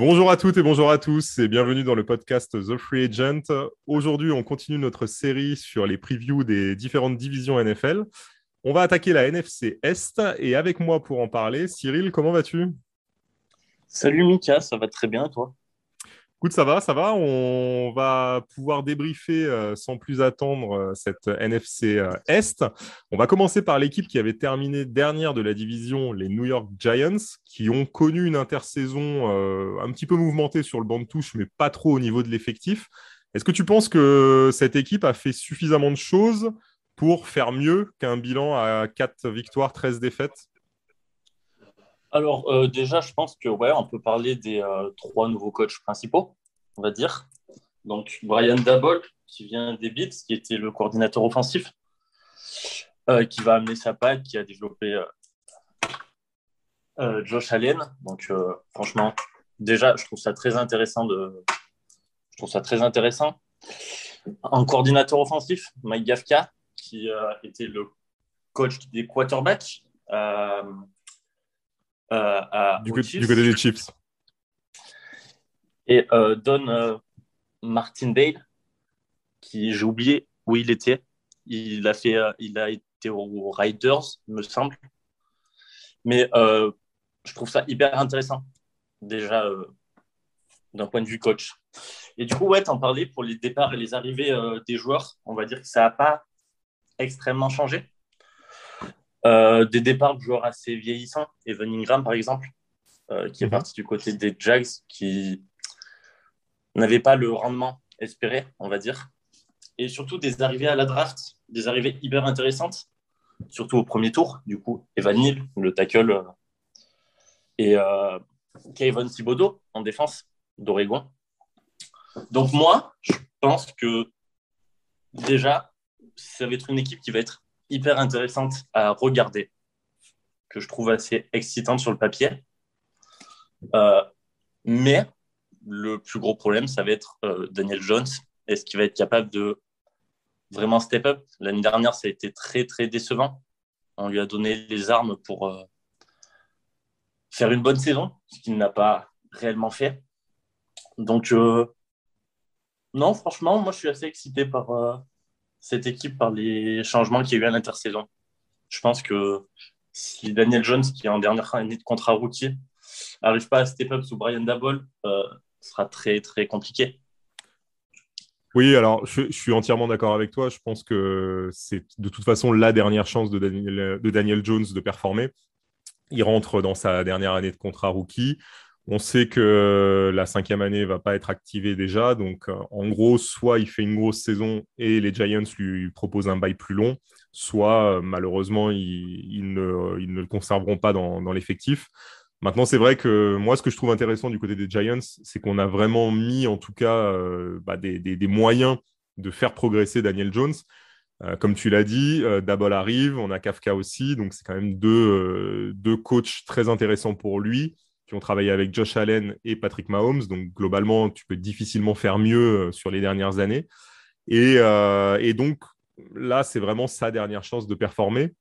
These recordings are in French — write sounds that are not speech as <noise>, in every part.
Bonjour à toutes et bonjour à tous et bienvenue dans le podcast The Free Agent. Aujourd'hui, on continue notre série sur les previews des différentes divisions NFL. On va attaquer la NFC Est et avec moi pour en parler, Cyril, comment vas-tu? Salut Mika, ça va très bien toi? Écoute, ça va, ça va. On va pouvoir débriefer euh, sans plus attendre euh, cette NFC euh, Est. On va commencer par l'équipe qui avait terminé dernière de la division, les New York Giants, qui ont connu une intersaison un petit peu mouvementée sur le banc de touche, mais pas trop au niveau de l'effectif. Est-ce que tu penses que cette équipe a fait suffisamment de choses pour faire mieux qu'un bilan à 4 victoires, 13 défaites? Alors déjà, je pense que ouais, on peut parler des trois nouveaux coachs principaux, on va dire. Donc Brian Dabol, qui vient des Beats, qui était le coordinateur offensif, euh, qui va amener sa patte, qui a développé Josh Allen. Donc franchement, déjà, je trouve ça très intéressant de, je trouve ça très intéressant. Un coordinateur offensif, Mike Gafka, qui était le coach des quarterbacks. Euh, du, côté des Chiefs. Et euh, Don euh, Martindale, qui j'ai oublié où il était. Il a, fait, il a été aux Riders, me semble. Mais je trouve ça hyper intéressant, déjà d'un point de vue coach. Et du coup, ouais, t'en parlais pour les départs et les arrivées des joueurs. On va dire que ça n'a pas extrêmement changé. Euh, des départs de joueurs assez vieillissants, Evan Ingram par exemple, euh, qui est mhm. parti du côté des Jags, qui n'avait pas le rendement espéré, on va dire. Et surtout des arrivées à la draft, des arrivées hyper intéressantes, surtout au premier tour. Du coup, Evan Neal, le tackle, euh, et Kevin Thibodeau en défense d'Oregon. Donc moi, je pense que déjà, ça va être une équipe qui va être hyper intéressante à regarder, que je trouve assez excitante sur le papier. Euh, mais le plus gros problème, ça va être euh, Daniel Jones. Est-ce qu'il va être capable de vraiment step up? L'année dernière, ça a été très, très décevant. On lui a donné les armes pour euh, faire une bonne saison, ce qu'il n'a pas réellement fait. Donc, non, franchement, moi, je suis assez excité par, cette équipe par les changements qu'il y a eu à l'intersaison. Je pense que si Daniel Jones, qui est en dernière année de contrat routier, n'arrive pas à step up sous Brian Dabol, euh, sera très, très compliqué. Oui, alors je, suis entièrement d'accord avec toi. Je pense que c'est de toute façon la dernière chance de Daniel, de Daniel Jones de performer. Il rentre dans sa dernière année de contrat rookie. On sait que la cinquième année va pas être activée déjà. Donc, euh, en gros, soit il fait une grosse saison et les Giants lui proposent un bail plus long, soit euh, malheureusement, ils, ne, le conserveront pas dans, l'effectif. Maintenant, c'est vrai que moi, ce que je trouve intéressant du côté des Giants, c'est qu'on a vraiment mis, en tout cas, euh, bah, des, moyens de faire progresser Daniel Jones. comme tu l'as dit, Dabol arrive, on a Kafka aussi, donc c'est quand même deux, deux coachs très intéressants pour lui qui ont travaillé avec Josh Allen et Patrick Mahomes. Donc, globalement, tu peux difficilement faire mieux euh, sur les dernières années. Euh, et, donc, là, c'est vraiment sa dernière chance de performer.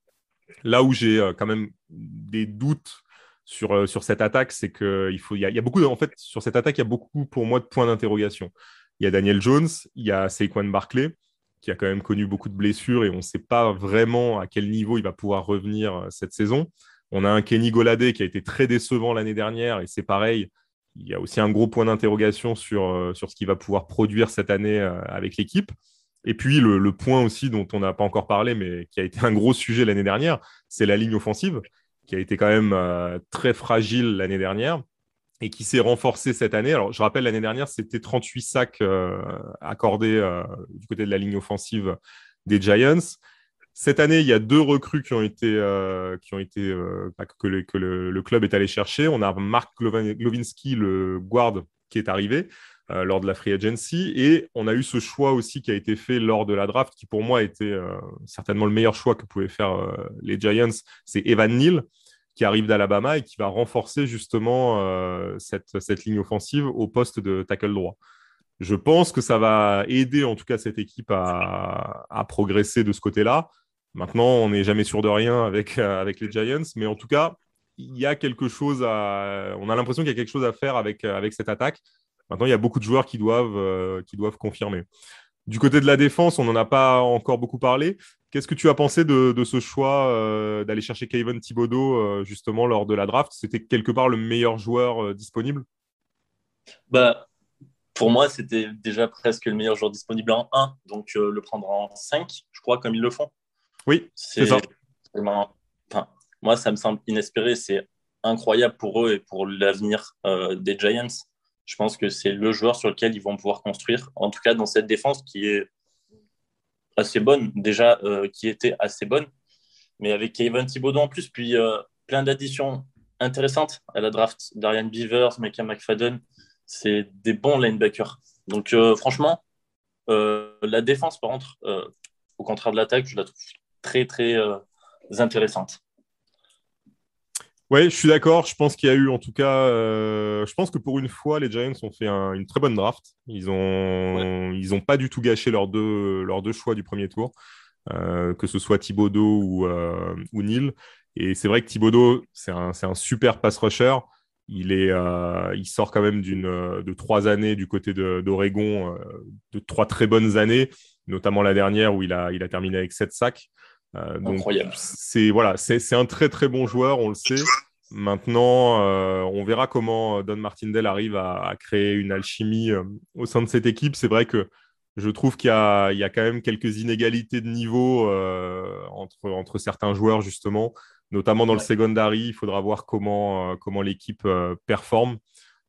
Là où j'ai euh, quand même des doutes sur, sur cette attaque, c'est faut, il y, a, beaucoup, en fait, sur cette attaque, il y a beaucoup pour moi de points d'interrogation. Il y a Daniel Jones, il y a Saquon Barkley, qui a quand même connu beaucoup de blessures et on ne sait pas vraiment à quel niveau il va pouvoir revenir cette saison. On a un Kenny Goladé qui a été très décevant l'année dernière et c'est pareil. Il y a aussi un gros point d'interrogation sur, euh, ce qu'il va pouvoir produire cette année euh, avec l'équipe. Et puis le, point aussi dont on n'a pas encore parlé, mais qui a été un gros sujet l'année dernière, c'est la ligne offensive, qui a été quand même euh, très fragile l'année dernière et qui s'est renforcée cette année. Alors je rappelle, l'année dernière, c'était 38 sacs accordés du côté de la ligne offensive des Giants. Cette année, il y a deux recrues qui ont été, euh, qui ont été euh, que, le, club est allé chercher. On a Mark Glowinski, le guard, qui est arrivé euh, lors de la free agency. Et on a eu ce choix aussi qui a été fait lors de la draft, qui pour moi était certainement le meilleur choix que pouvaient faire les Giants. C'est Evan Neal, qui arrive d'Alabama et qui va renforcer justement cette, cette ligne offensive au poste de tackle droit je pense que ça va aider en tout cas cette équipe à, progresser de ce côté-là. Maintenant, on n'est jamais sûr de rien avec, euh, avec les Giants, mais en tout cas, il y a quelque chose à. On a l'impression qu'il y a quelque chose à faire avec, avec cette attaque. Maintenant, il y a beaucoup de joueurs qui doivent, qui doivent confirmer. Du côté de la défense, on n'en a pas encore beaucoup parlé. Qu'est-ce que tu as pensé de, ce choix euh, d'aller chercher Kevin Thibodeau euh, justement lors de la draft? C'était quelque part le meilleur joueur euh, disponible? Bah, Pour moi, c'était déjà presque le meilleur joueur disponible en 1, donc le prendre en 5, je crois, comme ils le font. Oui, c'est ça. moi, ça me semble inespéré. C'est incroyable pour eux et pour l'avenir des Giants je pense que c'est le joueur sur lequel ils vont pouvoir construire, en tout cas dans cette défense qui est assez bonne, déjà euh, qui était assez bonne, mais avec Kevin Thibodeau en plus, puis euh, plein d'additions intéressantes à la draft. Darian Beavers, Micah McFadden, c'est des bons linebackers. Donc euh, franchement, la défense, par contre, au contraire de l'attaque, je la trouve très, très intéressante. Ouais, je suis d'accord. Je pense qu'il y a eu, en tout cas, euh, je pense que pour une fois, les Giants ont fait une très bonne draft. Ils ont, ils ont pas du tout gâché leurs deux, leurs deux choix du premier tour, euh, que ce soit Thibodeau ou, euh, ou Neil. Et c'est vrai que Thibodeau, c'est un, un, super pass rusher. Il, est, il sort quand même d'une, de trois années du côté d'Oregon, de, trois très bonnes années, notamment la dernière où il a, il a terminé avec sept sacs. Euh, Incroyable. C'est voilà, c'est un très très bon joueur, on le sait. Maintenant, euh, on verra comment Don Martindale arrive à, créer une alchimie euh, au sein de cette équipe. C'est vrai que je trouve qu'il y, y, a quand même quelques inégalités de niveau entre, entre certains joueurs, justement, notamment dans le secondary. Il faudra voir comment, comment l'équipe performe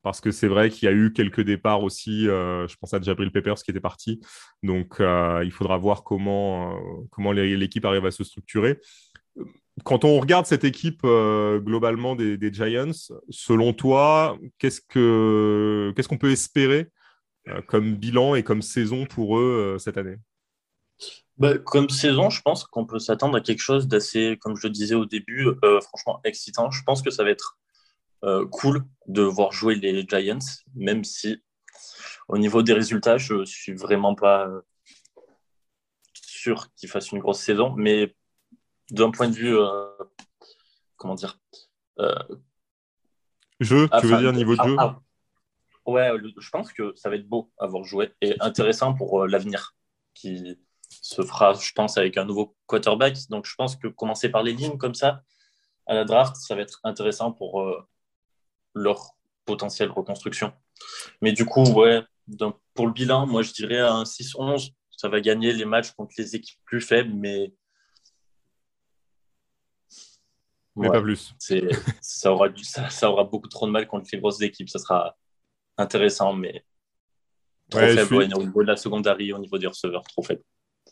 parce que c'est vrai qu'il y a eu quelques départs aussi. Euh, je pense à Jabril Peppers qui était parti. Donc, euh, il faudra voir comment, euh, comment l'équipe arrive à se structurer. Quand on regarde cette équipe globalement des, Giants, selon toi, qu'est-ce qu'on ce qu'on peut espérer comme bilan et comme saison pour eux cette année? Bah, comme saison, je pense qu'on peut s'attendre à quelque chose d'assez, comme je le disais au début, franchement excitant. Je pense que ça va être euh, cool de voir jouer les Giants, même si au niveau des résultats, je suis vraiment pas euh, sûr qu'ils fassent une grosse saison. Mais d'un point de vue, euh, comment dire Jeu, tu veux dire niveau de jeu ah, ah, Ouais, je pense que ça va être beau à voir jouer et intéressant pour l'avenir qui se fera, je pense, avec un nouveau quarterback. Donc, je pense que commencer par les lignes comme ça à la draft, ça va être intéressant pour leur potentielle reconstruction. Mais du coup, ouais, pour le bilan, moi je dirais un 6-11, ça va gagner les matchs contre les équipes plus faibles, mais. Mais pas plus. Ça aura, ça, aura beaucoup trop de mal contre les grosses équipes. Ça sera intéressant, mais trop faible au niveau de la secondary, au niveau des receveurs, trop faible.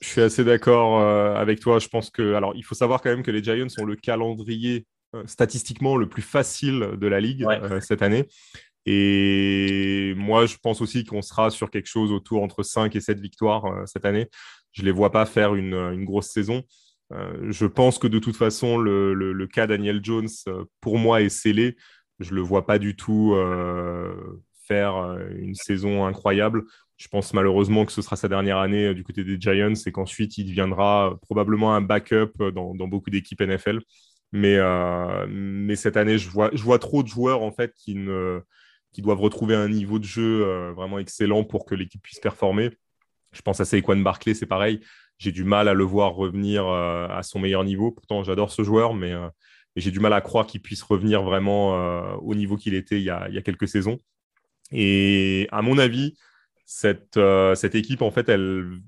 Je suis assez d'accord euh, avec toi. Je pense que. Alors, il faut savoir quand même que les Giants ont le calendrier statistiquement le plus facile de la ligue euh, cette année. Et moi, je pense aussi qu'on sera sur quelque chose autour entre 5 et 7 victoires euh, cette année. Je ne les vois pas faire une, grosse saison. je pense que de toute façon, le, cas Daniel Jones, pour moi, est scellé. Je ne le vois pas du tout faire une saison incroyable. Je pense malheureusement que ce sera sa dernière année du côté des Giants et qu'ensuite il deviendra probablement un backup dans beaucoup d'équipes NFL. Mais, euh, mais cette année, je vois, trop de joueurs en fait qui, doivent retrouver un niveau de jeu euh, vraiment excellent pour que l'équipe puisse performer. Je pense à Saquon Barclay, c'est pareil. J'ai du mal à le voir revenir euh, à son meilleur niveau. Pourtant, j'adore ce joueur, mais, j'ai du mal à croire qu'il puisse revenir vraiment au niveau qu'il était il y, a, il y, a, quelques saisons. Et à mon avis, cette, cette équipe, en fait, elle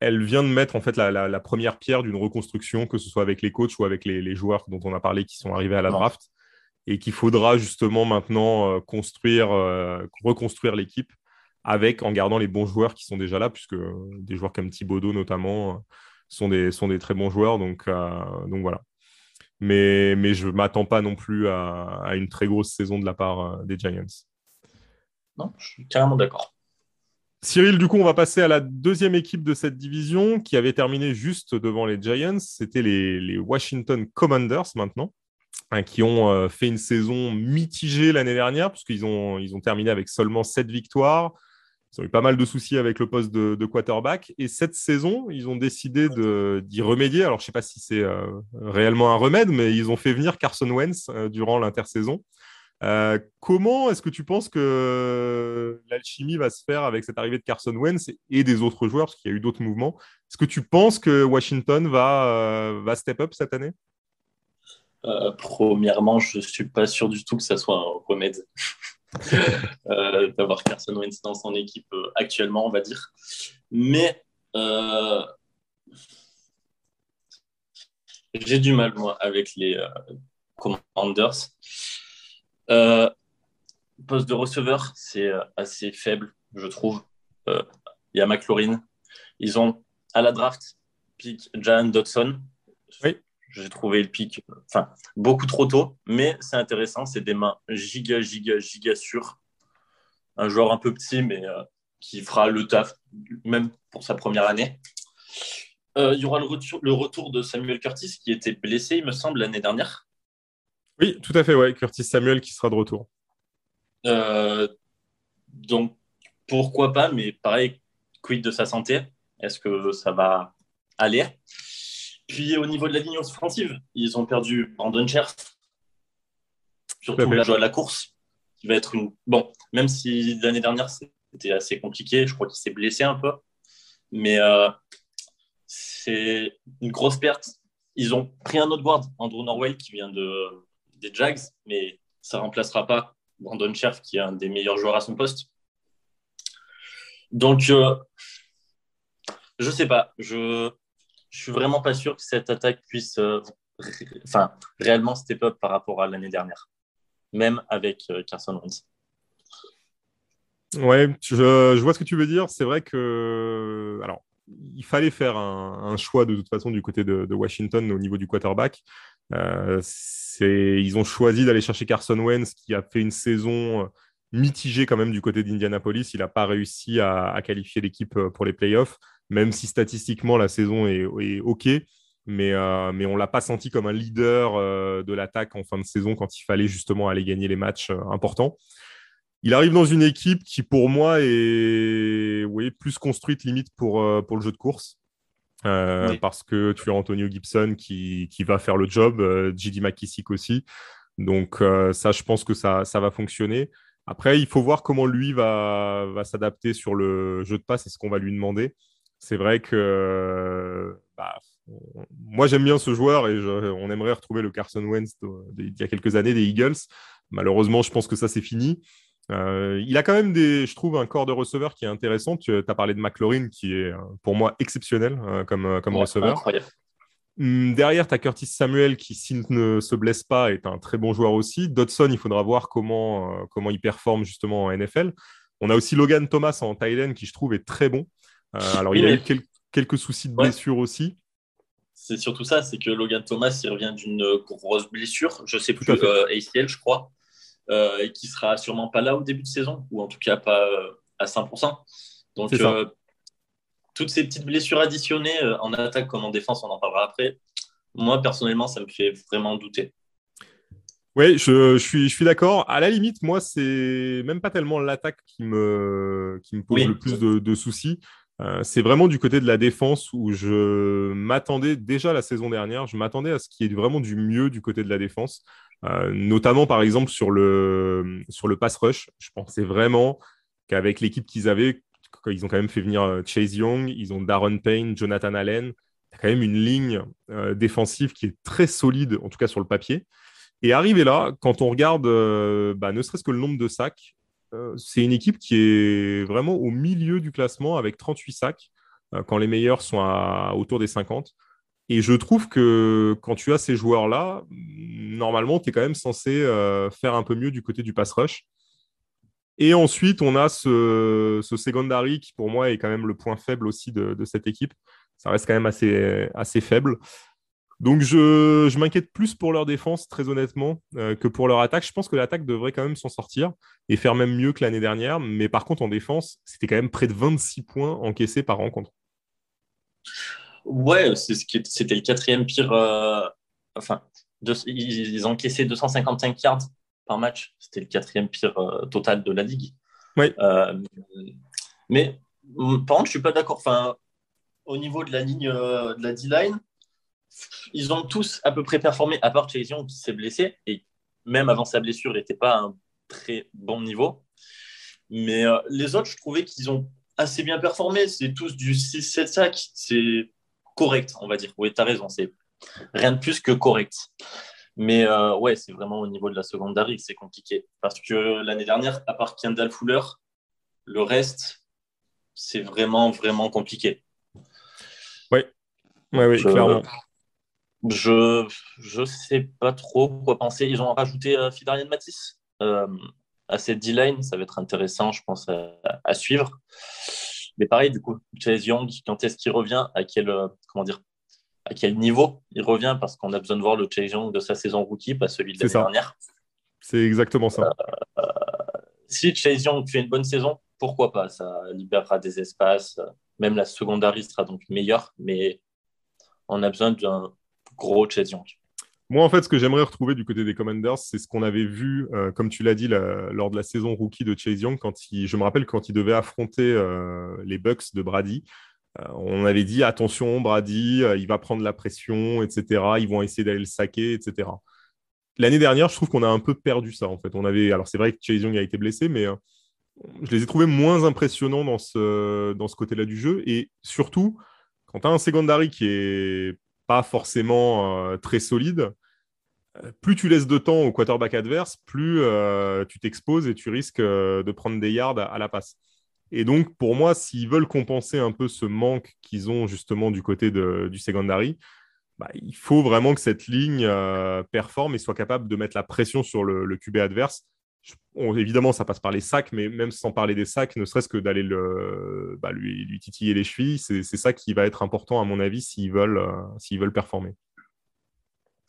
elle vient de mettre en fait la, première pierre d'une reconstruction, que ce soit avec les coachs ou avec les, joueurs dont on a parlé qui sont arrivés à la draft, et qu'il faudra justement maintenant euh, construire, euh, reconstruire l'équipe avec en gardant les bons joueurs qui sont déjà là, puisque euh, des joueurs comme Thibaudot notamment sont des, sont des très bons joueurs, donc, donc voilà. Mais, mais je ne m'attends pas non plus à, à, une très grosse saison de la part des Giants. Non, je suis carrément d'accord. Cyril, du coup, on va passer à la deuxième équipe de cette division qui avait terminé juste devant les Giants. C'était les, Washington Commanders maintenant, hein, qui ont euh, fait une saison mitigée l'année dernière, puisqu'ils ont, ils ont terminé avec seulement sept victoires. Ils ont eu pas mal de soucis avec le poste de, quarterback. Et cette saison, ils ont décidé d'y remédier. Alors, je ne sais pas si c'est euh, réellement un remède, mais ils ont fait venir Carson Wentz euh, durant l'intersaison. Euh, comment est-ce que tu penses que l'alchimie va se faire avec cette arrivée de Carson Wentz et des autres joueurs, parce qu'il y a eu d'autres mouvements? Est-ce que tu penses que Washington va, va step up cette année? Premièrement, je ne suis pas sûr du tout que ça soit un remède. <laughs> Euh, d'avoir Carson Wentz dans son équipe euh, actuellement, on va dire. Mais euh, j'ai du mal, moi, avec les Commanders. Poste de receveur, c'est assez faible, je trouve. Il y a McLaurin. Ils ont à la draft pick Jan Dodson. Oui j'ai trouvé le pic enfin, beaucoup trop tôt, mais c'est intéressant. C'est des mains giga, giga, giga sûres. Un joueur un peu petit, mais euh, qui fera le taf, même pour sa première année. Euh, il y aura le retour, le retour de Samuel Curtis, qui était blessé, il me semble, l'année dernière. Oui, tout à fait, ouais. Curtis Samuel qui sera de retour. Euh, donc, pourquoi pas, mais pareil, quid de sa santé? Est-ce que ça va aller? Puis au niveau de la ligne offensive, ils ont perdu Brandon Scherf, surtout la joie à la course, qui va être une. Bon, même si l'année dernière c'était assez compliqué, je crois qu'il s'est blessé un peu, mais euh, c'est une grosse perte. Ils ont pris un autre guard, Andrew Norwell, qui vient de, des Jags, mais ça ne remplacera pas Brandon Scherf, qui est un des meilleurs joueurs à son poste. Donc, euh, je ne sais pas. Je, je suis vraiment pas sûr que cette attaque puisse euh, réellement step up par rapport à l'année dernière, même avec euh, Carson Wentz. Ouais, je, vois ce que tu veux dire. C'est vrai que, alors, il fallait faire un, choix de toute façon du côté de, Washington au niveau du quarterback. Euh, ils ont choisi d'aller chercher Carson Wentz qui a fait une saison mitigée quand même du côté d'Indianapolis. Il n'a pas réussi à qualifier l'équipe pour les playoffs même si statistiquement la saison est, OK. Mais, euh, on ne l'a pas senti comme un leader euh, de l'attaque en fin de saison quand il fallait justement aller gagner les matchs euh, importants. Il arrive dans une équipe qui, pour moi, est plus construite limite pour le jeu de course. Parce que tu as Antonio Gibson qui, qui va faire le job, JD McKissick aussi. Donc, ça, je pense que ça, ça va fonctionner. Après, il faut voir comment lui va, va s'adapter sur le jeu de passe et ce qu'on va lui demander c'est vrai que bah, moi j'aime bien ce joueur et on aimerait retrouver le Carson Wentz d'il y a quelques années des Eagles. Malheureusement, je pense que ça c'est fini. Euh, il a quand même des, je trouve, un corps de receveur qui est intéressant. Tu as parlé de McLaurin qui est pour moi exceptionnel euh, comme, euh, comme receveur. Hum, derrière, tu as Curtis Samuel qui, s'il ne se blesse pas, est un très bon joueur aussi. Dodson, il faudra voir comment, comment il performe justement en NFL. On a aussi Logan Thomas en Thailand qui, je trouve, est très bon. Euh, alors, il a eu quelques soucis de blessure aussi. C'est surtout ça, c'est que Logan Thomas, il revient d'une grosse blessure, je sais plus, euh, ACL, je crois, euh, et qui sera sûrement pas là au début de saison, ou en tout cas pas à 100%. Donc, toutes ces petites blessures additionnées en attaque comme en défense, on en parlera après. Moi, personnellement, ça me fait vraiment douter. Oui, je, suis, je suis d'accord. À la limite, moi, c'est même pas tellement l'attaque qui me, qui me pose le plus de soucis. Euh, c'est vraiment du côté de la défense où je m'attendais déjà la saison dernière, je m'attendais à ce qu'il y ait vraiment du mieux du côté de la défense, euh, notamment par exemple sur le, sur le pass rush. Je pensais vraiment qu'avec l'équipe qu'ils avaient, ils ont quand même fait venir euh, Chase Young, ils ont Darren Payne, Jonathan Allen, quand même une ligne défensive qui est très solide, en tout cas sur le papier. Et arrivé là, quand on regarde bah, ne serait-ce que le nombre de sacs, euh, c'est une équipe qui est vraiment au milieu du classement avec 38 sacs, euh, quand les meilleurs sont autour des 50. Et je trouve que quand tu as ces joueurs-là, normalement, tu es quand même censé euh, faire un peu mieux du côté du pass rush. Et ensuite, on a ce, secondary qui, pour moi, est quand même le point faible aussi de, cette équipe. Ça reste quand même assez, assez faible. Donc je, m'inquiète plus pour leur défense, très honnêtement, euh, que pour leur attaque. Je pense que l'attaque devrait quand même s'en sortir et faire même mieux que l'année dernière. Mais par contre, en défense, c'était quand même près de 26 points encaissés par rencontre. Ouais, c'était le quatrième pire. Euh, enfin, ils, ont encaissé 255 yards par match. C'était le quatrième pire euh, total de la ligue. Oui. Mais par contre, je suis pas d'accord. Enfin, au niveau de la ligne de la D-line, ils ont tous à peu près performé, à part Chase Young qui s'est blessé. Et même avant sa blessure, il n'était pas à un très bon niveau. Mais les autres, je trouvais qu'ils ont assez bien performé. C'est tous du 6-7 sacs. C'est correct, on va dire. Oui, tu as raison. C'est rien de plus que correct. Mais euh, ouais, c'est vraiment au niveau de la secondary que c'est compliqué. Parce que l'année dernière, à part Kendall Fuller, le reste, c'est vraiment, vraiment compliqué. Oui, oui, oui, clairement. Je ne sais pas trop quoi penser. Ils ont rajouté euh, Fidarian Matisse euh, à cette D-line. Ça va être intéressant, je pense, à, suivre. Mais pareil, du coup, Chase Young, quand est-ce qu'il revient À quel, euh, comment dire, à quel niveau il revient Parce qu'on a besoin de voir le Chase Young de sa saison rookie, pas celui de l'année dernière. C'est exactement ça. Euh, si Chase Young fait une bonne saison, pourquoi pas? Ça libérera des espaces. Même la secondary sera donc meilleure, mais on a besoin d'un gros Chase Young. Moi, en fait, ce que j'aimerais retrouver du côté des Commanders, c'est ce qu'on avait vu, euh, comme tu l'as dit, lors de la saison rookie de Chase Young, quand je me rappelle quand il devait affronter euh, les Bucks de Brady. Euh, on avait dit attention, Brady, il va prendre la pression, etc. Ils vont essayer d'aller le saquer, etc. L'année dernière, je trouve qu'on a un peu perdu ça, en fait. On avait, alors c'est vrai que Chase Young a été blessé, mais je les ai trouvés moins impressionnants dans ce, dans ce côté-là du jeu. Et surtout, quand tu as un secondary qui est pas forcément très solide, plus tu laisses de temps au quarterback adverse, plus euh, tu t'exposes et tu risques euh, de prendre des yards à, la passe. Et donc, pour moi, s'ils veulent compenser un peu ce manque qu'ils ont justement du côté du secondary, bah, il faut vraiment que cette ligne euh, performe et soit capable de mettre la pression sur le, QB adverse. Évidemment, ça passe par les sacs, mais même sans parler des sacs, ne serait-ce que d'aller bah, lui, lui, titiller les chevilles, c'est ça qui va être important, à mon avis, s'ils veulent, s'ils veulent performer.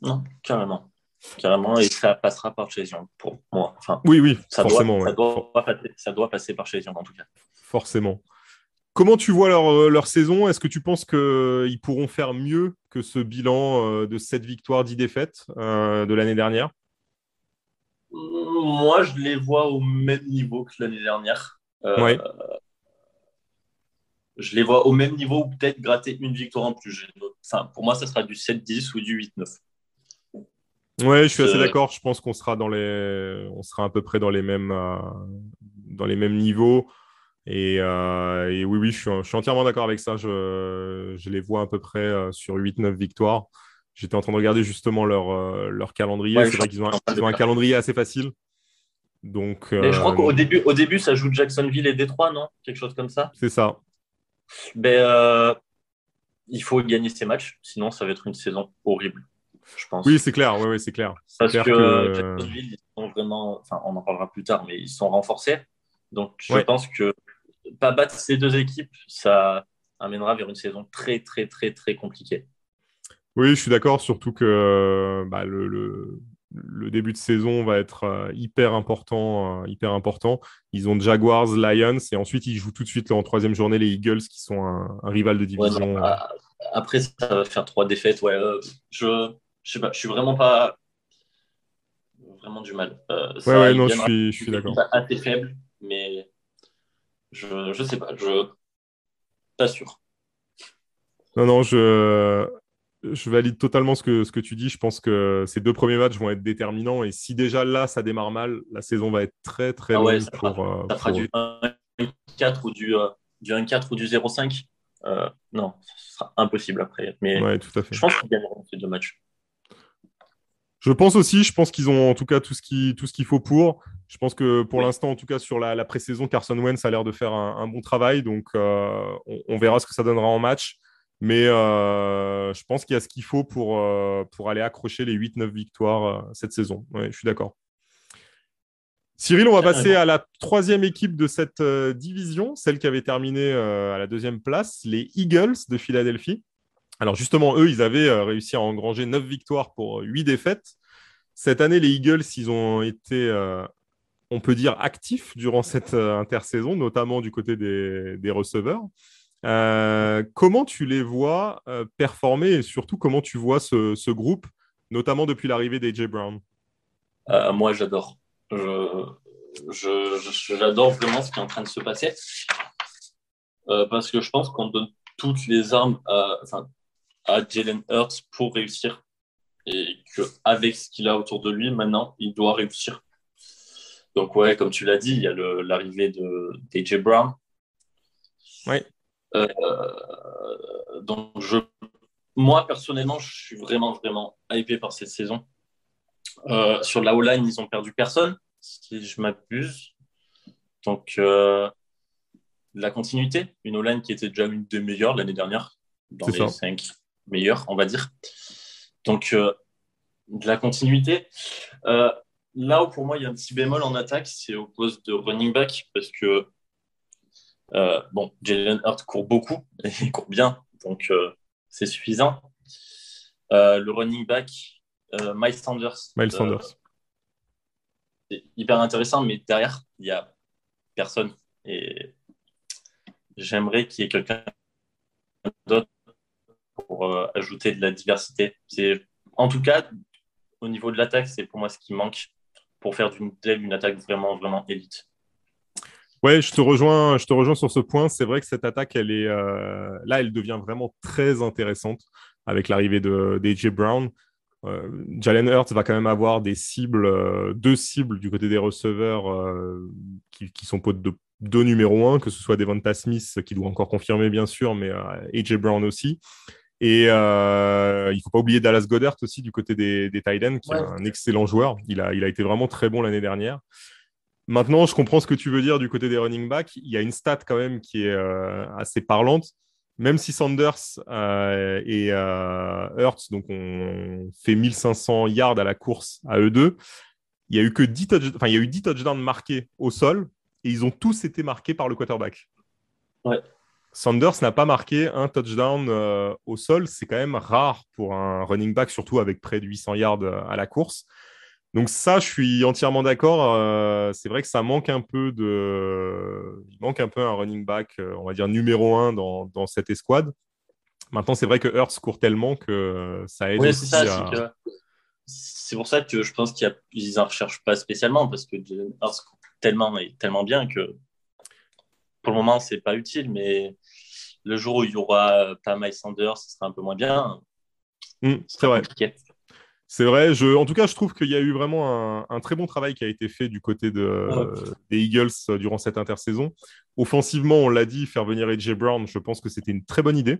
Non, carrément. Carrément, et ça passera par chez pour moi. Enfin, oui, oui, ça forcément. Doit, ça, doit, passer par chez en tout cas. Forcément. Comment tu vois leur, euh, leur saison? Est-ce que tu penses qu'ils pourront faire mieux que ce bilan euh, de 7 victoires, 10 défaites euh, de l'année dernière? Moi, je les vois au même niveau que l'année dernière. Oui. Je les vois au même niveau ou peut-être gratter une victoire en plus. Enfin, pour moi, ça sera du 7-10 ou du 8-9. Ouais, je suis assez d'accord. Je pense qu'on sera dans les, on sera à peu près dans les mêmes, euh, dans les mêmes niveaux. Et, euh, et oui, oui, je suis, je suis entièrement d'accord avec ça. Je, je, les vois à peu près euh, sur 8-9 victoires. J'étais en train de regarder justement leur, leur calendrier. c'est vrai qu'ils ont, un, ils ont un calendrier assez facile. Donc, je crois qu'au début, au début, ça joue Jacksonville et Détroit, non? Quelque chose comme ça. C'est ça. Ben, il faut gagner ces matchs, sinon ça va être une saison horrible je pense. Oui, c'est clair, oui, c'est clair. Parce que, ils sont vraiment, enfin, on en parlera plus tard, mais ils sont renforcés. Donc, je pense que pas battre ces deux équipes, ça amènera vers une saison très, très, très, très compliquée. Oui, je suis d'accord, surtout que bah, le, le, début de saison va être euh, hyper important, euh, hyper important. Ils ont Jaguars, Lions, et ensuite ils jouent tout de suite en troisième journée les Eagles, qui sont un, rival de division. Bah, après, ça va faire trois défaites. Ouais, euh, je je sais pas, je suis vraiment pas vraiment du mal. Euh, ouais, ouais, non, je suis, je suis d'accord. Assez faible, mais je, je sais pas, je pas sûr. Non, non, je, je valide totalement ce que, ce que tu dis. Je pense que ces deux premiers matchs vont être déterminants. Et si déjà là, ça démarre mal, la saison va être très, très ah longue. ça pour, fera, ça fera du 1-4 ou du, euh, du 1-4 ou du 0-5. Euh, non, ce sera impossible après. Mais ouais, tout à fait. je pense qu'ils gagneront ces deux matchs. Je pense aussi, je pense qu'ils ont en tout cas tout ce qu'il qu'il faut pour. Je pense que pour l'instant, en tout cas sur la, la pré-saison, Carson Wentz a l'air de faire un, bon travail. Donc euh, on, verra ce que ça donnera en match. Mais euh, je pense qu'il y a ce qu'il faut pour, euh, pour aller accrocher les 8-9 victoires cette saison. je suis d'accord. Cyril, on va passer à la troisième équipe de cette division, celle qui avait terminé à la deuxième place, les Eagles de Philadelphie. Alors justement, eux, ils avaient euh, réussi à engranger 9 victoires pour 8 défaites. Cette année, les Eagles, ils ont été, euh, on peut dire, actifs durant cette euh, intersaison, notamment du côté des, receveurs. Comment tu les vois performer et surtout comment tu vois ce, groupe, notamment depuis l'arrivée d'AJ Brown? Moi, j'adore. J'adore vraiment ce qui est en train de se passer. parce que je pense qu'on donne toutes les armes à, à Jalen Hurts pour réussir. Et qu'avec ce qu'il a autour de lui, maintenant, il doit réussir. Donc, ouais, comme tu l'as dit, il y a l'arrivée de DJ Brown. Oui. Euh, donc, je, moi, personnellement, je suis vraiment, vraiment hypé par cette saison. Euh, sur la O-line, ils ont perdu personne, si je m'abuse. Donc, euh, la continuité, une O-line qui était déjà une des meilleures l'année dernière, dans les cinq meilleures, on va dire. Donc, de la continuité. Là où pour moi il y a un petit bémol en attaque, c'est au poste de running back parce que euh, bon, Jalen Hurt court beaucoup et <laughs> il court bien, donc euh, c'est suffisant. Euh, le running back, Miles Sanders. Miles Sanders. c'est hyper intéressant, mais derrière, il n'y a personne. Et j'aimerais qu'il y ait quelqu'un d'autre pour ajouter de la diversité. C'est, en tout cas, au niveau de l'attaque, c'est pour moi ce qui manque pour faire d'une telle une attaque vraiment, vraiment élite. Ouais, je te rejoins, je te rejoins sur ce point. C'est vrai que cette attaque, elle est euh, là, elle devient vraiment très intéressante avec l'arrivée de d'AJ Brown. Euh, Jalen Hurts va quand même avoir des cibles, euh, deux cibles du côté des receveurs qui, qui, sont potes de deux numéro un, que ce soit Devonta Smith qui doit encore confirmer bien sûr, mais AJ Brown aussi. Et euh, il ne faut pas oublier Dallas Goddard aussi du côté des, des Titans, qui est un excellent joueur. Il a, il a été vraiment très bon l'année dernière. Maintenant, je comprends ce que tu veux dire du côté des running backs. Il y a une stat quand même qui est euh, assez parlante. Même si Sanders euh, et Hurts donc on fait 1500 yards à la course à eux deux, il y a eu que 10 enfin, il y a eu 10 touchdowns marqués au sol et ils ont tous été marqués par le quarterback. Ouais. Sanders n'a pas marqué un touchdown euh, au sol. C'est quand même rare pour un running back, surtout avec près de 800 yards euh, à la course. Donc ça, je suis entièrement d'accord. Euh, c'est vrai que ça manque un peu de, il manque un peu un running back, on va dire numéro un dans, dans cette escouade. Maintenant, c'est vrai que Hurts court tellement que ça aide aussi à... C'est pour ça que je pense qu'ils n'en recherchent pas spécialement parce que Hurts court tellement et tellement bien que pour le moment, c'est pas utile, mais le jour où il y aura pas Miles Sanders, ce sera un peu moins bien. Hmm, c'est vrai. C'est vrai. Je, en tout cas, je trouve qu'il y a eu vraiment un, très bon travail qui a été fait du côté de, des Eagles euh, durant cette intersaison. Offensivement, on l'a dit, faire venir AJ Brown, je pense que c'était une très bonne idée.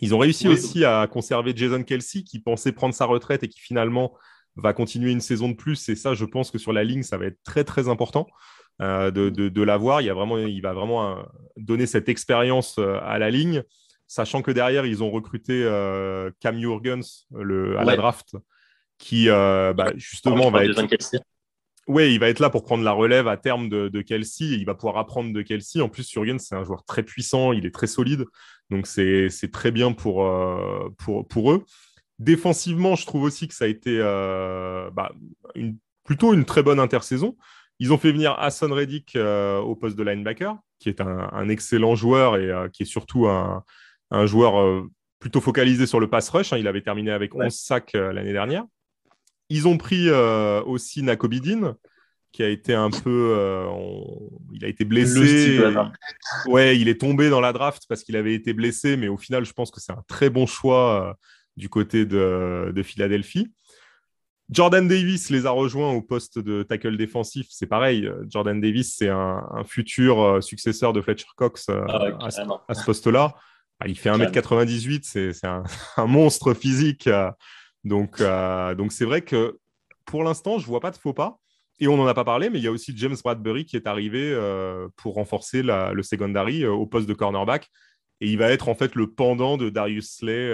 Ils ont réussi aussi à conserver Jason Kelsey, qui pensait prendre sa retraite et qui finalement va continuer une saison de plus. Et ça, je pense que sur la ligne, ça va être très, très important. Euh, de, de, l'avoir. Il, vraiment, il va vraiment euh, donner cette expérience à la ligne, sachant que derrière, ils ont recruté Cam Jurgens le, à la draft, qui bah, justement va être. Oui, il va être là pour prendre la relève à terme de, de Kelsey. il va pouvoir apprendre de Kelsey. En plus, Jurgens, c'est un joueur très puissant, il est très solide. Donc, c'est très bien pour, pour, pour, eux. Défensivement, je trouve aussi que ça a été bah, une, plutôt une très bonne intersaison. Ils ont fait venir Hassan Reddick euh, au poste de linebacker, qui est un, excellent joueur et euh, qui est surtout un, joueur euh, plutôt focalisé sur le pass rush. Hein. Il avait terminé avec 11 sacs l'année dernière. Ils ont pris aussi Nakobidin, qui a été un peu. il a été blessé. ouais, il est tombé dans la draft parce qu'il avait été blessé, mais au final, je pense que c'est un très bon choix du côté de, de Philadelphie. Jordan Davis les a rejoints au poste de tackle défensif. C'est pareil. Euh, Jordan Davis, c'est un, futur euh, successeur de Fletcher Cox euh, ah à, ce, poste-là. Ah, il fait 1m98, c'est <laughs> un, monstre physique. Donc, donc c'est vrai que pour l'instant, je vois pas de faux pas. Et on n'en a pas parlé, mais il y a aussi James Bradbury qui est arrivé pour renforcer le secondary au poste de cornerback. Et il va être en fait le pendant de Darius Slay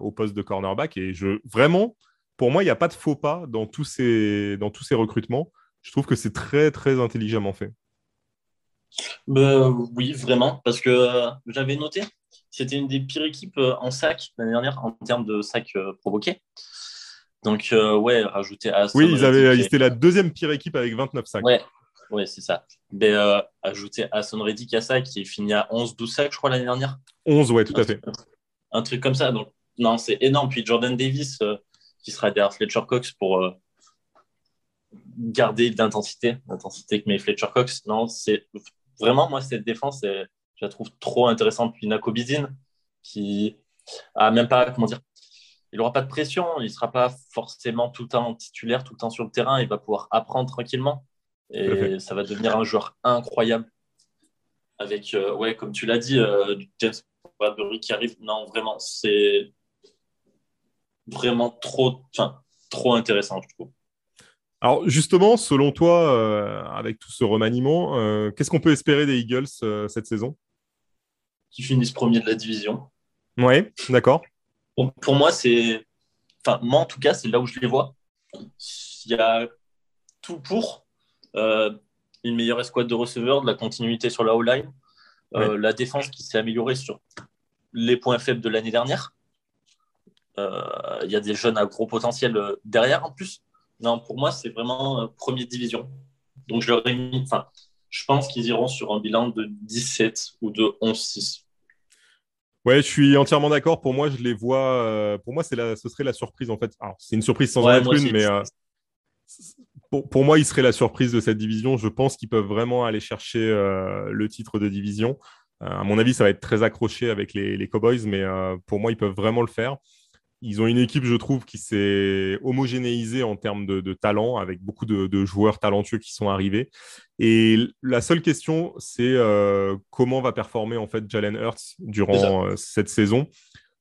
au poste de cornerback. Et je vraiment, pour moi, il n'y a pas de faux pas dans tous ces, dans tous ces recrutements. Je trouve que c'est très, très intelligemment fait. Bah, oui, vraiment, parce que euh, j'avais noté, c'était une des pires équipes euh, en sac l'année dernière en termes de sacs euh, provoqués. Donc, ouais, rajouter à Oui, ils, avaient, ils étaient la deuxième pire équipe avec 29 sacs. Ouais, ouais c'est ça. Mais ajouter Son Reddick à ça, qui est fini à 11-12 sacs, je crois, l'année dernière. 11, ouais, tout à fait. Un truc comme ça. Donc, non, c'est énorme. Puis Jordan Davis, qui sera derrière Fletcher Cox pour euh, garder l'intensité, l'intensité que met Fletcher Cox. Non, c'est vraiment, moi, cette défense, je la trouve trop intéressante. Puis Nako qui a même pas, comment dire, il n'aura pas de pression, il ne sera pas forcément tout le temps titulaire, tout le temps sur le terrain, il va pouvoir apprendre tranquillement. Et ça va devenir un joueur incroyable. Avec, euh, ouais, comme tu l'as dit, euh, James Bradbury qui arrive. Non, vraiment, c'est vraiment trop, trop intéressant, je trouve. Alors justement, selon toi, euh, avec tout ce remaniement, qu'est-ce qu'on peut espérer des Eagles cette saison? Qui finissent premier de la division. Ouais, d'accord. pour moi, c'est. Enfin, moi, en tout cas, c'est là où je les vois. Il y a tout pour. Euh, une meilleure escouade de receveurs, de la continuité sur la O-line, euh, la défense qui s'est améliorée sur les points faibles de l'année dernière. Euh, il y a des jeunes à gros potentiel derrière en plus. Non, pour moi, c'est vraiment première division. Donc, je leur ai mis. Enfin, je pense qu'ils iront sur un bilan de 17 ou de 11-6. Ouais, je suis entièrement d'accord. Pour moi, je les vois. Euh, pour moi, c'est la, ce serait la surprise en fait. Alors, c'est une surprise sans en être une, mais euh, pour, pour, moi, il serait la surprise de cette division. Je pense qu'ils peuvent vraiment aller chercher euh, le titre de division. à mon avis, ça va être très accroché avec les, les Cowboys, mais pour moi, ils peuvent vraiment le faire. Ils ont une équipe, je trouve, qui s'est homogénéisée en termes de, talent, avec beaucoup de, joueurs talentueux qui sont arrivés. Et la seule question, c'est euh, comment va performer en fait Jalen Hurts durant euh, cette saison.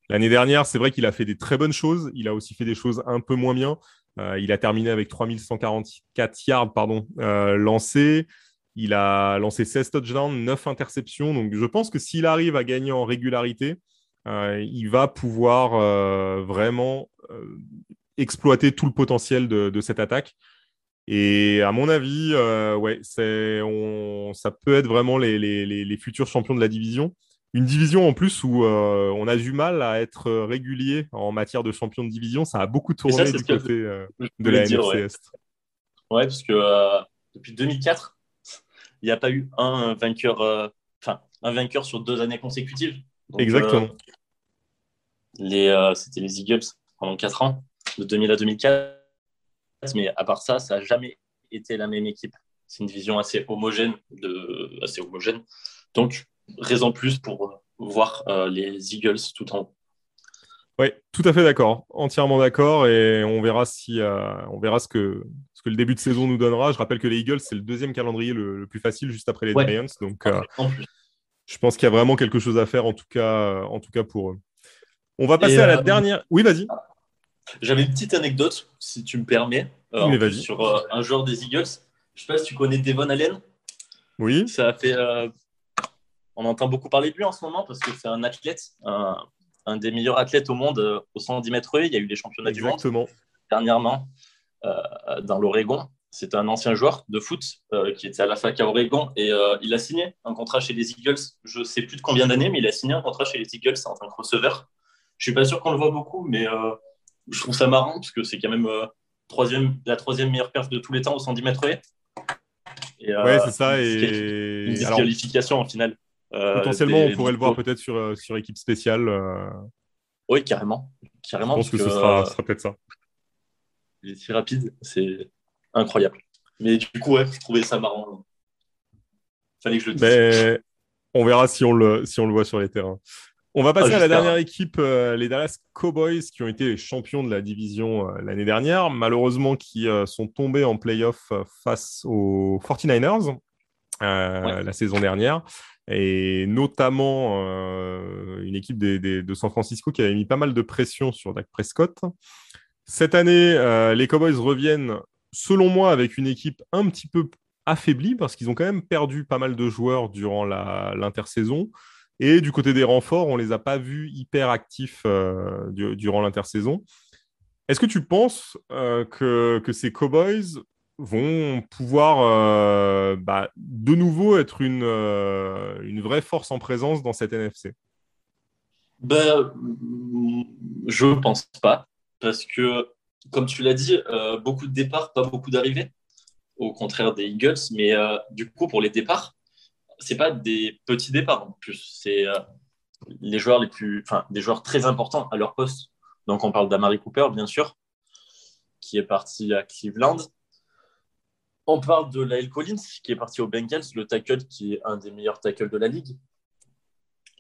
L'année dernière, c'est vrai qu'il a fait des très bonnes choses. Il a aussi fait des choses un peu moins bien. Euh, il a terminé avec 3144 yards pardon, lancés. Il a lancé 16 touchdowns, 9 interceptions. Donc je pense que s'il arrive à gagner en régularité, il va pouvoir euh, vraiment euh, exploiter tout le potentiel de, cette attaque. Et à mon avis, ouais, on, ça peut être vraiment les, les, futurs champions de la division. Une division en plus où on a du mal à être régulier en matière de champion de division. Ça a beaucoup tourné du côté de la NFC ouais. ouais. parce que depuis 2004, <laughs> il n'y a pas eu un vainqueur, enfin un vainqueur sur deux années consécutives. Exactement. les, euh, c'était les Eagles pendant 4 ans, de 2000 à 2004. Mais à part ça, ça n'a jamais été la même équipe. C'est une division assez homogène, de, assez homogène. Donc, raison plus pour voir euh, les Eagles tout en haut. Oui, tout à fait d'accord, entièrement d'accord, et on verra si, euh, on verra ce que, ce que le début de saison nous donnera. Je rappelle que les Eagles c'est le deuxième calendrier le, plus facile, juste après les Giants, donc je pense qu'il y a vraiment quelque chose à faire en tout cas, en tout cas pour eux. On va passer à la euh, dernière. Oui, vas-y. J'avais une petite anecdote, si tu me permets, euh, sur euh, un joueur des Eagles. Je ne sais pas si tu connais Devon Allen. Oui. Ça a fait. on entend beaucoup parler de lui en ce moment parce que c'est un athlète, un, des meilleurs athlètes au monde au 110 mètres. Il y a eu les championnats du monde dernièrement dans l'Oregon. C'est un ancien joueur de foot qui était à la fac à Oregon et il a signé un contrat chez les Eagles. Je ne sais plus de combien d'années, mais il a signé un contrat chez les Eagles en tant que receveur. Je suis pas sûr qu'on le voit beaucoup, mais euh, je trouve ça marrant parce que c'est quand même euh, troisième, la troisième meilleure perf de tous les temps au 110 mètres et, euh, ouais, c'est ça. Et une disqualification en finale. potentiellement, on pourrait le voir peut-être sur, sur équipe spéciale. Oui, carrément. carrément je pense que, ce sera, peut-être ça. Il est si rapide, c'est incroyable. Mais du coup, ouais, je trouvais ça marrant. Fallait que je le dise. Mais on verra si on le, si on le voit sur les terrains. On va passer ah, à la dernière équipe, euh, les Dallas Cowboys, qui ont été les champions de la division euh, l'année dernière, malheureusement qui euh, sont tombés en playoff face aux 49ers la saison dernière, et notamment une équipe de San Francisco qui avait mis pas mal de pression sur Dak Prescott. Cette année, les Cowboys reviennent, selon moi, avec une équipe un petit peu affaiblie, parce qu'ils ont quand même perdu pas mal de joueurs durant l'intersaison. Et du côté des renforts, on ne les a pas vus hyper actifs euh, durant l'intersaison. Est-ce que tu penses euh, que, ces Cowboys vont pouvoir euh, bah, de nouveau être une, une vraie force en présence dans cette NFC ben, Je ne pense pas. Parce que, comme tu l'as dit, beaucoup de départs, pas beaucoup d'arrivées. Au contraire des Eagles. Mais du coup, pour les départs, c'est pas des petits départs en plus, c'est euh, les joueurs les plus, enfin, des joueurs très importants à leur poste. Donc on parle d'Amari Cooper, bien sûr, qui est parti à Cleveland. On parle de Lyle Collins, qui est parti aux Bengals, le tackle qui est un des meilleurs tackles de la ligue.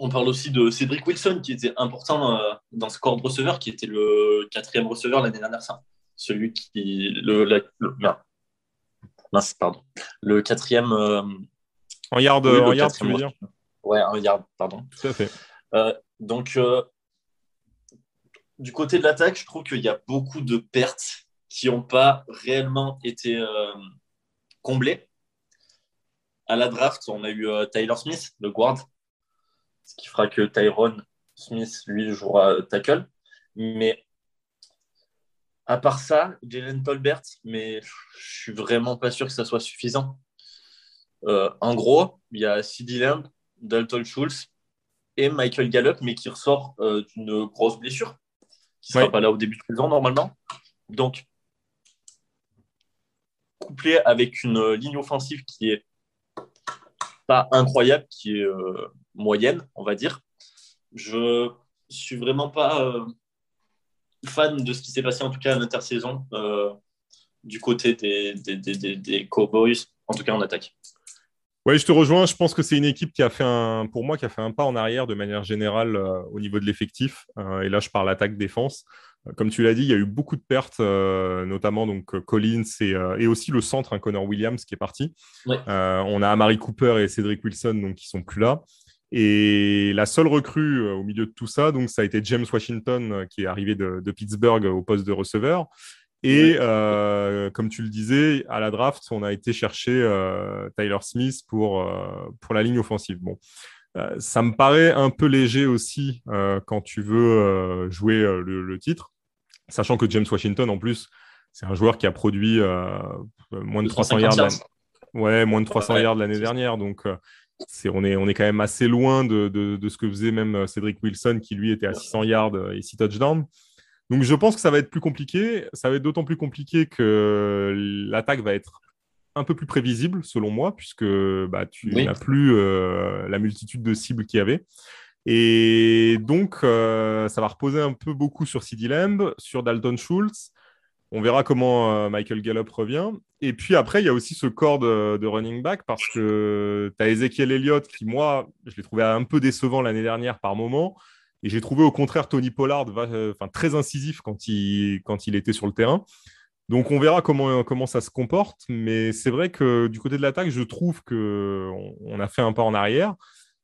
On parle aussi de Cédric Wilson, qui était important euh, dans ce corps de receveur, qui était le quatrième receveur l'année dernière. Ça. Celui qui. Le, Mince, pardon. Le quatrième. Euh, en yard, en yard tu veux dire Ouais, en yard, pardon. Tout à fait. Euh, donc, du côté de l'attaque, je trouve qu'il y a beaucoup de pertes qui n'ont pas réellement été comblées. À la draft, on a eu Tyler Smith, le guard, ce qui fera que Tyrone Smith, lui, jouera tackle. Mais à part ça, Jalen Tolbert, mais je suis vraiment pas sûr que ça soit suffisant. Euh, en gros, il y a CD Lamb, Dalton Schultz et Michael Gallup, mais qui ressort euh, d'une grosse blessure, qui ne sera pas là au début de saison normalement. Donc, couplé avec une ligne offensive qui est incroyable, qui est euh, moyenne, on va dire. Je suis vraiment pas euh, fan de ce qui s'est passé, en tout cas à l'intersaison, euh, du côté des, des, Cowboys, en tout cas en attaque. Oui, je te rejoins. Je pense que c'est une équipe qui a fait un, pour moi, qui a fait un pas en arrière de manière générale au niveau de l'effectif. et là, je parle attaque-défense. Comme tu l'as dit, il y a eu beaucoup de pertes, notamment donc Collins et, et, aussi le centre, un Connor Williams qui est parti. on a Amari Cooper et Cédric Wilson donc qui sont plus là. Et la seule recrue euh, au milieu de tout ça, donc ça a été James Washington euh, qui est arrivé de, Pittsburgh au poste de receveur. Et euh, comme tu le disais, à la draft, on a été chercher Tyler Smith pour, pour la ligne offensive. Bon, ça me paraît un peu léger aussi quand tu veux jouer le, titre, sachant que James Washington, en plus, c'est un joueur qui a produit moins de 300 yards. Ouais, moins de 300 yards l'année dernière. Donc, on, est, on est quand même assez loin de, ce que faisait même euh, Cédric Wilson, qui lui était à 600 yards euh, et 6 touchdowns. Donc je pense que ça va être plus compliqué. Ça va être d'autant plus compliqué que l'attaque va être un peu plus prévisible, selon moi, puisque bah, tu n'as plus euh, la multitude de cibles qu'il y avait. Et donc, ça va reposer un peu beaucoup sur CD Lamb, sur Dalton Schultz. On verra comment Michael Gallup revient. Et puis après, il y a aussi ce corps de, running back parce que tu as Ezekiel Elliott qui, moi, je l'ai trouvé un peu décevant l'année dernière par moment. Et j'ai trouvé au contraire Tony Pollard enfin, très incisif quand il, quand il était sur le terrain. Donc on verra comment, comment ça se comporte. Mais c'est vrai que du côté de l'attaque, je trouve qu'on on a fait un pas en arrière.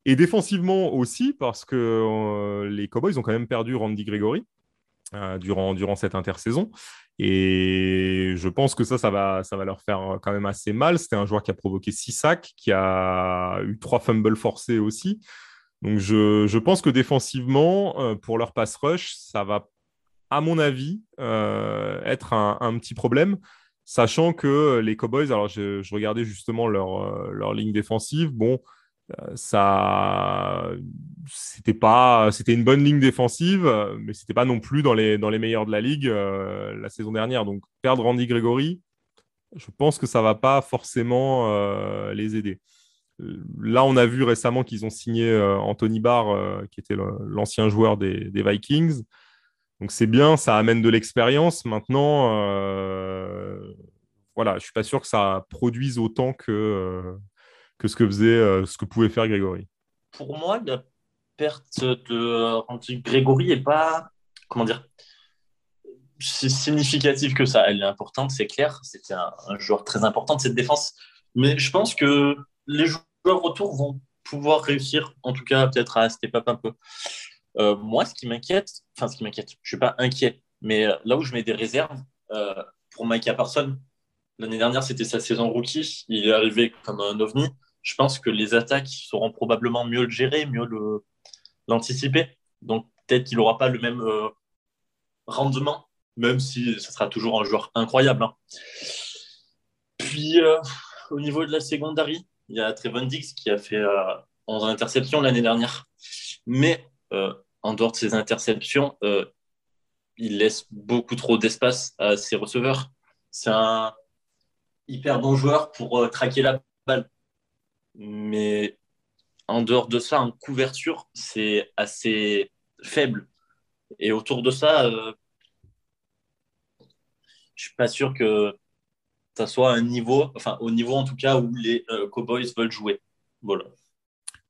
Et défensivement aussi, parce que euh, les Cowboys ont quand même perdu Randy Gregory euh, durant, durant cette intersaison. Et je pense que ça, ça va, ça va leur faire quand même assez mal. C'était un joueur qui a provoqué six sacs, qui a eu trois fumbles forcés aussi. Donc je, pense que défensivement, euh, pour leur pass rush, ça va, à mon avis, euh, être un, petit problème. Sachant que les Cowboys, alors je, regardais justement leur, leur ligne défensive, bon, euh, ça, c'était pas, c'était une bonne ligne défensive, mais c'était pas non plus dans les, dans les meilleurs de la ligue euh, la saison dernière. Donc perdre Randy Gregory, je pense que ça va pas forcément euh, les aider. Là, on a vu récemment qu'ils ont signé Anthony Barr, qui était l'ancien joueur des, Vikings. Donc c'est bien, ça amène de l'expérience. Maintenant, voilà, je suis pas sûr que ça produise autant que que ce que faisait, euh, ce que pouvait faire Grégory. Pour moi, la perte de Grégory est pas, comment dire, si significative que ça. Elle est importante, c'est clair. C'était un, joueur très important de cette défense. Mais je pense que les joueurs autour vont pouvoir réussir, en tout cas peut-être à step up un peu. Euh, moi, ce qui m'inquiète, enfin ce qui m'inquiète, je suis pas inquiet, mais euh, là où je mets des réserves pour Micah Parsons, l'année dernière c'était sa saison rookie, il est arrivé comme un ovni je pense que les attaques seront probablement mieux le gérer, mieux l'anticiper. Donc peut-être qu'il n'aura pas le même euh, rendement, même si ce sera toujours un joueur incroyable. Hein. Puis euh, au niveau de la secondary, il y a Trevon Dix qui a fait 11 euh, interceptions l'année dernière. Mais en dehors de ces interceptions, il laisse beaucoup trop d'espace à ses receveurs. C'est un hyper bon joueur pour traquer la balle. Mais en dehors de ça, en couverture, c'est assez faible. Et autour de ça, euh, je suis pas sûr que ça soit un niveau, enfin au niveau en tout cas où les euh, Cowboys veulent jouer. Voilà.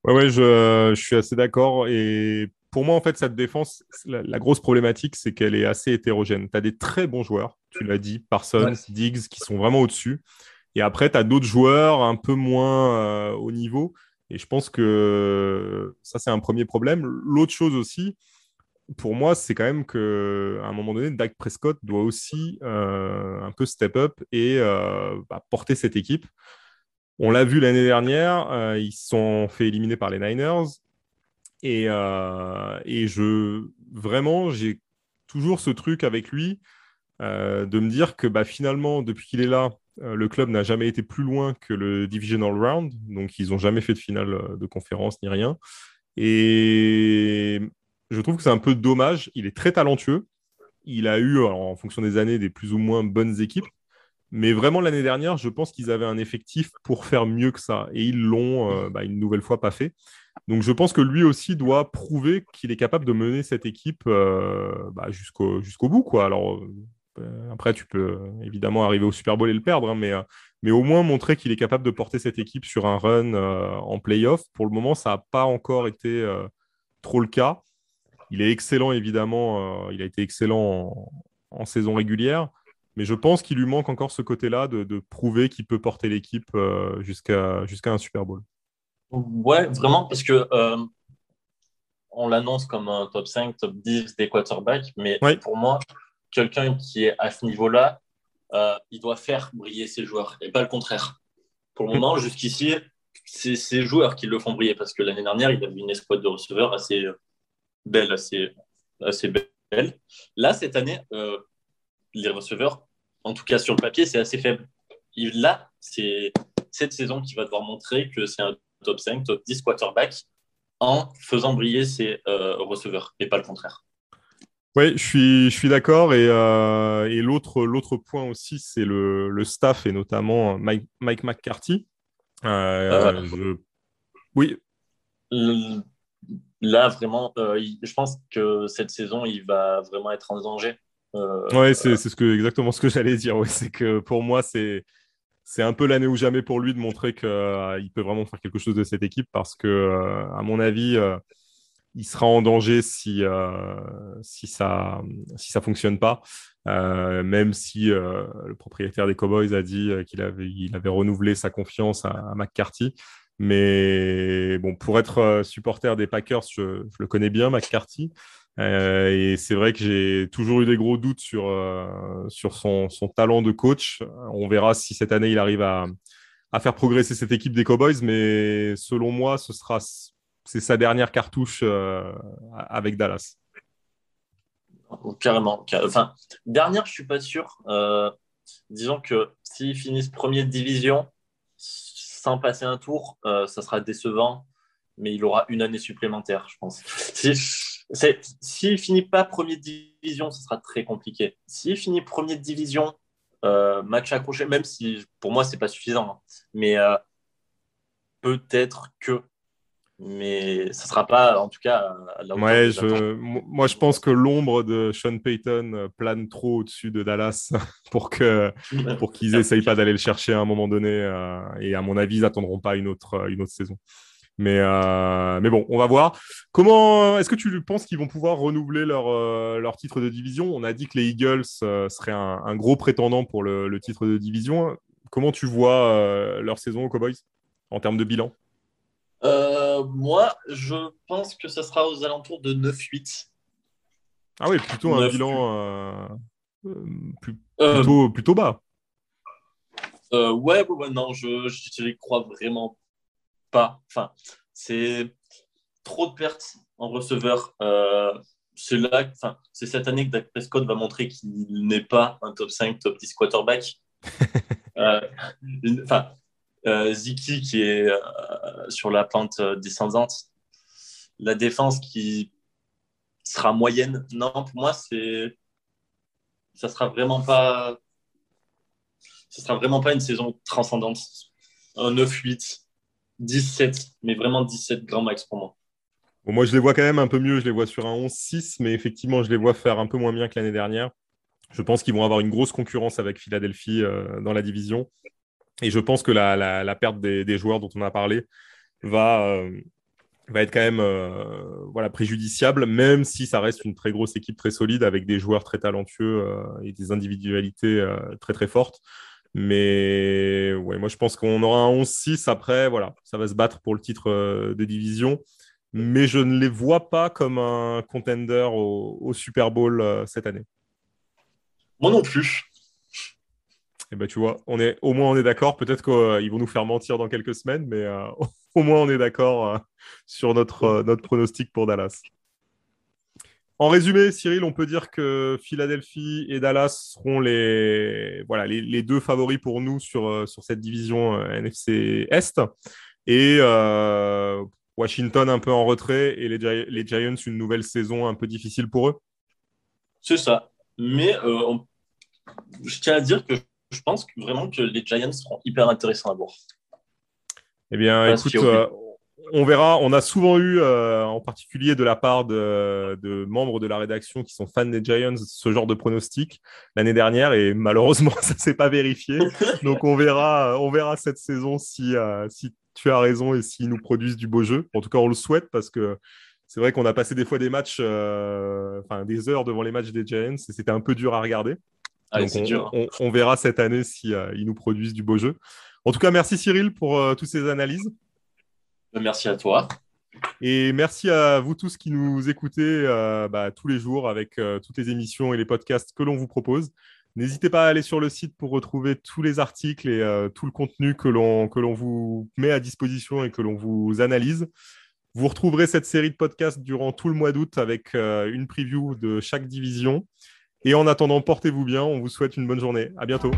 Ouais, ouais, je, je suis assez d'accord. Et pour moi, en fait, cette défense, la, la grosse problématique, c'est qu'elle est assez hétérogène. Tu as des très bons joueurs, tu l'as dit, Parsons, Diggs, qui sont vraiment au-dessus. Et après, tu as d'autres joueurs un peu moins euh, au niveau. Et je pense que ça, c'est un premier problème. L'autre chose aussi, pour moi, c'est quand même qu'à un moment donné, Dak Prescott doit aussi euh, un peu step up et euh, bah, porter cette équipe. On l'a vu l'année dernière, euh, ils se sont fait éliminer par les Niners. Et, et je vraiment, j'ai toujours ce truc avec lui de me dire que bah, finalement, depuis qu'il est là, le club n'a jamais été plus loin que le Divisional Round. Donc, ils n'ont jamais fait de finale de conférence ni rien. Et je trouve que c'est un peu dommage. Il est très talentueux. Il a eu, en fonction des années, des plus ou moins bonnes équipes. Mais vraiment, l'année dernière, je pense qu'ils avaient un effectif pour faire mieux que ça. Et ils l'ont euh, bah, une nouvelle fois pas fait. Donc je pense que lui aussi doit prouver qu'il est capable de mener cette équipe euh, bah, jusqu'au bout. Quoi. Euh, après, tu peux évidemment arriver au Super Bowl et le perdre, hein, mais, mais au moins montrer qu'il est capable de porter cette équipe sur un run en playoff. Pour le moment, ça n'a pas encore été trop le cas. Il est excellent, évidemment. Euh, il a été excellent en, saison régulière. Mais je pense qu'il lui manque encore ce côté-là de, prouver qu'il peut porter l'équipe euh, jusqu'à un Super Bowl. Ouais, vraiment, parce que euh, on l'annonce comme un top 5, top 10 des quarterbacks. Mais pour moi, quelqu'un qui est à ce niveau-là, il doit faire briller ses joueurs et pas le contraire. Pour le moment, jusqu'ici, c'est ses joueurs qui le font briller parce que l'année dernière, il avait une escouade de receveurs assez belle, assez, assez belle. Là, cette année, euh, les receveurs, en tout cas sur le papier, c'est assez faible. là, c'est cette saison qui va devoir montrer que c'est un top 5, top 10 quarterback en faisant briller ses euh, receveurs et pas le contraire. Oui, je suis, je suis d'accord. Et, euh, et l'autre, l'autre point aussi, c'est le, le, staff et notamment Mike, Mike McCarthy. Euh, je... Oui là, vraiment, je pense que cette saison, il va vraiment être en danger. Ouais, c'est ce que, exactement ce que j'allais dire. Ouais, c'est que pour moi, c'est c'est un peu l'année ou jamais pour lui de montrer qu'il euh, peut vraiment faire quelque chose de cette équipe parce que, à mon avis, il sera en danger si, si ça si ça fonctionne pas. même si le propriétaire des Cowboys a dit qu'il avait, il avait renouvelé sa confiance à, McCarthy. Mais bon, pour être euh, supporter des Packers, je, le connais bien, McCarthy. Euh, et c'est vrai que j'ai toujours eu des gros doutes sur, euh, sur son, son, talent de coach. On verra si cette année il arrive à, à, faire progresser cette équipe des Cowboys, mais selon moi, ce sera c'est sa dernière cartouche avec Dallas. Carrément. Enfin, dernière, je suis pas sûr. disons que s'ils finissent premier de division, sans passer un tour, euh, ça sera décevant, mais il aura une année supplémentaire, je pense. <laughs> S'il si, finit pas premier division, ce sera très compliqué. S'il finit premier division, euh, match accroché, même si pour moi, c'est pas suffisant, hein. mais euh, peut-être que mais ce sera pas en tout cas ouais, je, moi je pense que l'ombre de Sean Payton plane trop au-dessus de Dallas <laughs> pour que <laughs> pour qu'ils essayent pas d'aller le chercher à un moment donné euh, et à mon avis ils n'attendront pas une autre une autre saison mais euh, mais bon on va voir. Comment est-ce que tu penses qu'ils vont pouvoir renouveler leur euh, leur titre de division? On a dit que les Eagles seraient un, gros prétendant pour le, le, titre de division. Comment tu vois leur saison aux Cowboys en termes de bilan? Euh, moi, je pense que ce sera aux alentours de 9-8. Ah oui, plutôt un bilan euh, euh, plutôt, bas. ouais, ouais, non, je les crois vraiment pas. Enfin, c'est trop de pertes en receveur. c'est là, enfin, c'est cette année que Dak Prescott va montrer qu'il n'est pas un top 5, top 10 quarterback. <laughs> Enfin, euh, Ziki qui est euh, sur la pente euh, descendante, la défense qui sera moyenne. Non, pour moi, c'est ça sera vraiment pas ce sera vraiment pas une saison transcendante. Un 9-8, 17, mais vraiment 17 grand max pour moi. Moi, je les vois quand même un peu mieux. Je les vois sur un 11-6, mais effectivement, je les vois faire un peu moins bien que l'année dernière. Je pense qu'ils vont avoir une grosse concurrence avec Philadelphie dans la division. Et je pense que la, perte des, joueurs dont on a parlé va, euh, va être quand même euh, préjudiciable, même si ça reste une très grosse équipe très solide avec des joueurs très talentueux euh, et des individualités euh, très très fortes. Mais ouais, moi je pense qu'on aura un 11-6 après, voilà, ça va se battre pour le titre de division. Mais je ne les vois pas comme un contender au, Super Bowl cette année. Moi non plus. Et eh ben, tu vois, on est, au moins on est d'accord. Peut-être qu'ils vont nous faire mentir dans quelques semaines, mais <laughs> au moins on est d'accord euh, sur notre, euh, notre pronostic pour Dallas. En résumé, Cyril, on peut dire que Philadelphie et Dallas seront les, voilà, les, deux favoris pour nous sur, euh, sur cette division NFC Est. Et Washington un peu en retrait et les, les, Giants une nouvelle saison un peu difficile pour eux. C'est ça. Mais je tiens à dire que je pense vraiment que les Giants seront hyper intéressants à voir. Eh bien, écoute, euh, on verra. On a souvent eu, euh, en particulier de la part de, membres de la rédaction qui sont fans des Giants, ce genre de pronostic l'année dernière et malheureusement, <laughs> ça ne s'est pas vérifié. Donc, on verra, on verra cette saison si, euh, si tu as raison et s'ils nous produisent du beau jeu. En tout cas, on le souhaite parce que c'est vrai qu'on a passé des fois des matchs, enfin des heures devant les matchs des Giants et c'était un peu dur à regarder. Ah, on, dur. On, verra cette année si ils nous produisent du beau jeu. En tout cas, merci Cyril pour euh, toutes ces analyses. Merci à toi. Et merci à vous tous qui nous écoutez euh, bah, tous les jours avec euh, toutes les émissions et les podcasts que l'on vous propose. N'hésitez pas à aller sur le site pour retrouver tous les articles et tout le contenu que l'on vous met à disposition et que l'on vous analyse. Vous retrouverez cette série de podcasts durant tout le mois d'août avec une preview de chaque division. Et en attendant, portez-vous bien. On vous souhaite une bonne journée. À bientôt.